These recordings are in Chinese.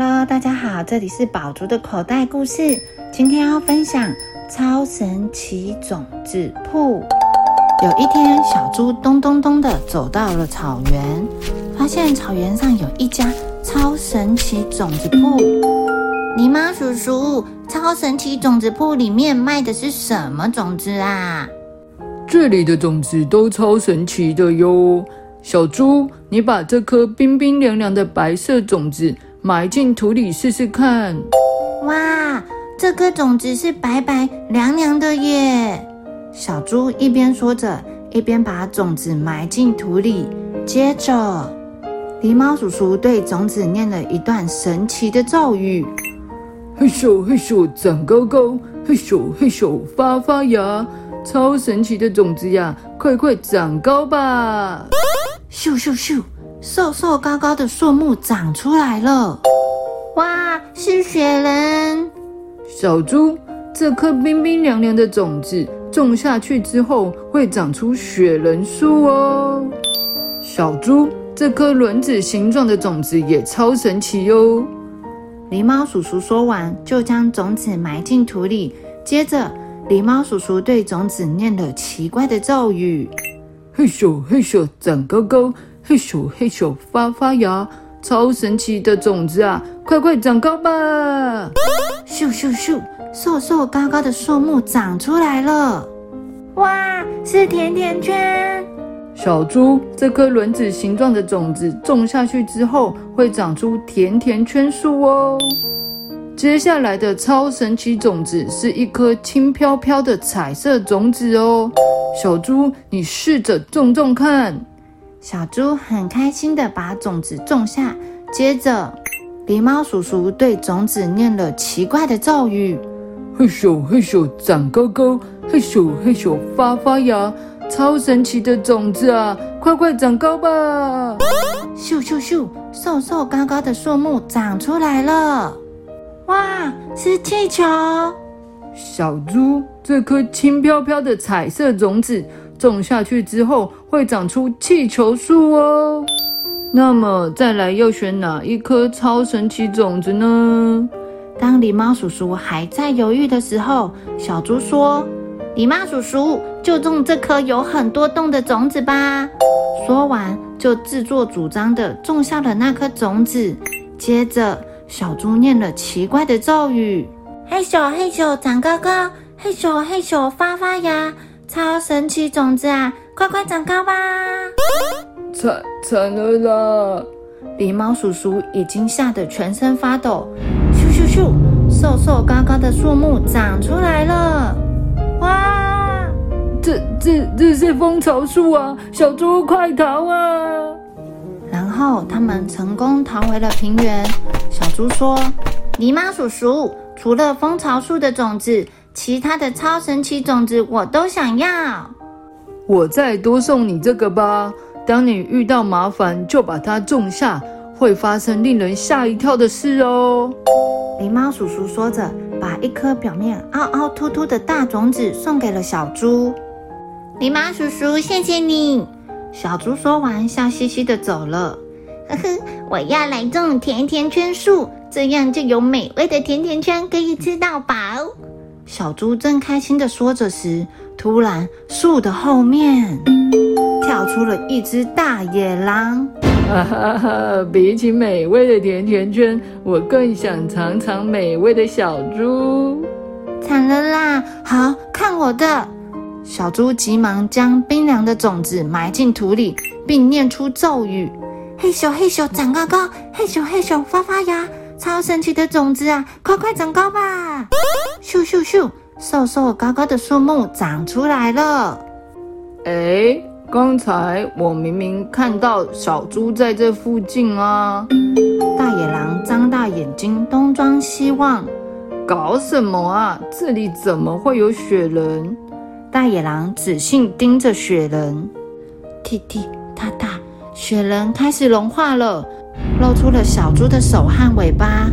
Hello，大家好，这里是宝竹的口袋故事。今天要分享超神奇种子铺。有一天，小猪咚咚咚的走到了草原，发现草原上有一家超神奇种子铺。狸猫叔叔，超神奇种子铺里面卖的是什么种子啊？这里的种子都超神奇的哟。小猪，你把这颗冰冰凉凉的白色种子埋进土里试试看。哇，这颗种子是白白凉凉的耶！小猪一边说着，一边把种子埋进土里。接着，狸猫叔叔对种子念了一段神奇的咒语：嘿咻嘿咻长高高，嘿咻嘿咻发发芽。超神奇的种子呀，快快长高吧！咻咻咻，瘦瘦高高的树木长出来了！哇，是雪人！小猪，这颗冰冰凉凉的种子种下去之后，会长出雪人树哦。小猪，这颗轮子形状的种子也超神奇哟。狸猫叔叔说完，就将种子埋进土里。接着，狸猫叔叔对种子念了奇怪的咒语。嘿咻嘿咻长高高，嘿咻嘿咻发发芽，超神奇的种子啊！快快长高吧！咻咻咻，瘦瘦高高的树木长出来了！哇，是甜甜圈！小猪，这颗轮子形状的种子种下去之后，会长出甜甜圈树哦。接下来的超神奇种子是一颗轻飘飘的彩色种子哦。小猪，你试着种种看。小猪很开心的把种子种下，接着，狸猫叔叔对种子念了奇怪的咒语：嘿咻嘿咻长高高，嘿咻嘿咻发发芽，超神奇的种子啊，快快长高吧！咻咻咻，瘦瘦高高的树木长出来了！哇，是气球！小猪，这颗轻飘飘的彩色种子种下去之后，会长出气球树哦。那么，再来要选哪一颗超神奇种子呢？当狸猫叔叔还在犹豫的时候，小猪说：“狸猫叔叔，就种这颗有很多洞的种子吧。”说完，就自作主张的种下了那颗种子。接着，小猪念了奇怪的咒语。嘿咻嘿咻长高高，嘿咻嘿咻发发芽，超神奇种子啊，快快长高吧！惨惨了啦！狸猫叔叔已经吓得全身发抖。咻咻咻，瘦瘦高高的树木长出来了！哇，这这这是蜂巢树啊！小猪快逃啊！然后他们成功逃回了平原。小猪说：“狸猫叔叔。”除了蜂巢树的种子，其他的超神奇种子我都想要。我再多送你这个吧。当你遇到麻烦，就把它种下，会发生令人吓一跳的事哦。狸猫叔叔说着，把一颗表面凹凹凸凸的大种子送给了小猪。狸猫叔叔，谢谢你。小猪说完，笑嘻嘻的走了。呵呵，我要来种甜甜圈树。这样就有美味的甜甜圈可以吃到饱。小猪正开心的说着时，突然树的后面跳出了一只大野狼。哈哈哈！比起美味的甜甜圈，我更想尝尝美味的小猪。惨了啦！好看我的！小猪急忙将冰凉的种子埋进土里，并念出咒语：嘿咻嘿咻长高高，嘿咻嘿咻发发芽。超神奇的种子啊，快快长高吧！咻咻咻，瘦瘦高高的树木长出来了。哎，刚才我明明看到小猪在这附近啊！大野狼张大眼睛东张西望，搞什么啊？这里怎么会有雪人？大野狼仔细盯着雪人，滴滴答答，雪人开始融化了。露出了小猪的手和尾巴，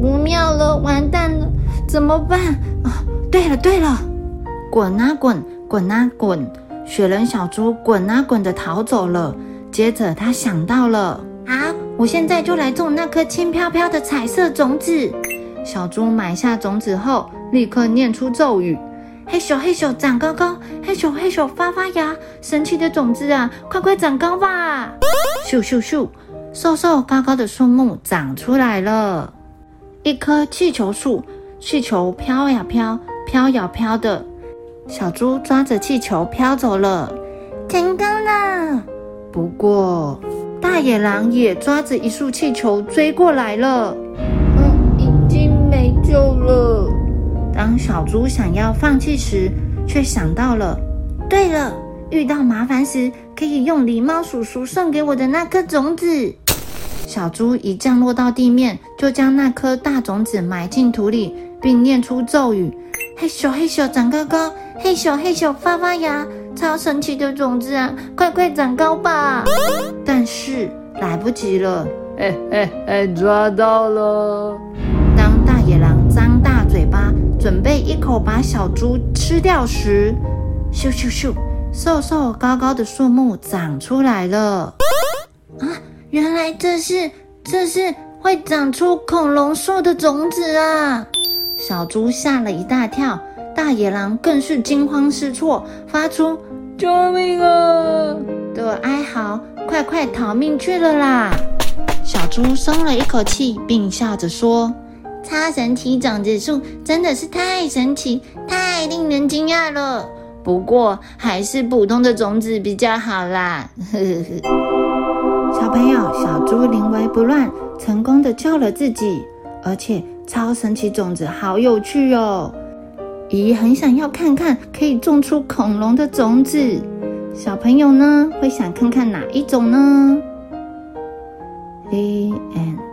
不妙了，完蛋了，怎么办啊？对了对了，滚啊滚，滚啊滚，雪人小猪滚啊滚的逃走了。接着他想到了，啊，我现在就来种那颗轻飘飘的彩色种子。小猪埋下种子后，立刻念出咒语：“嘿咻嘿咻长高高，嘿咻嘿咻发发芽。神奇的种子啊，快快长高吧！”咻咻咻，瘦瘦高高的树木长出来了，一棵气球树。气球飘呀飘，飘呀飘的，小猪抓着气球飘走了，成功了。不过，大野狼也抓着一束气球追过来了。嗯，已经没救了。当小猪想要放弃时，却想到了，对了，遇到麻烦时可以用狸猫叔叔送给我的那颗种子。小猪一降落到地面，就将那颗大种子埋进土里。并念出咒语：“嘿咻嘿咻长高高，嘿咻嘿咻发发芽，超神奇的种子啊，快快长高吧！”但是来不及了，哎哎哎，抓到了！当大野狼张大嘴巴准备一口把小猪吃掉时，咻咻咻，瘦瘦高高的树木长出来了！啊，原来这是这是会长出恐龙树的种子啊！小猪吓了一大跳，大野狼更是惊慌失措，发出“救命啊”的哀嚎，快快逃命去了啦！小猪松了一口气，并笑着说：“超神奇种子树真的是太神奇，太令人惊讶了。不过还是普通的种子比较好啦。”呵呵呵。小朋友，小猪临危不乱，成功的救了自己，而且。超神奇种子好有趣哦！姨很想要看看可以种出恐龙的种子，小朋友呢会想看看哪一种呢？The end.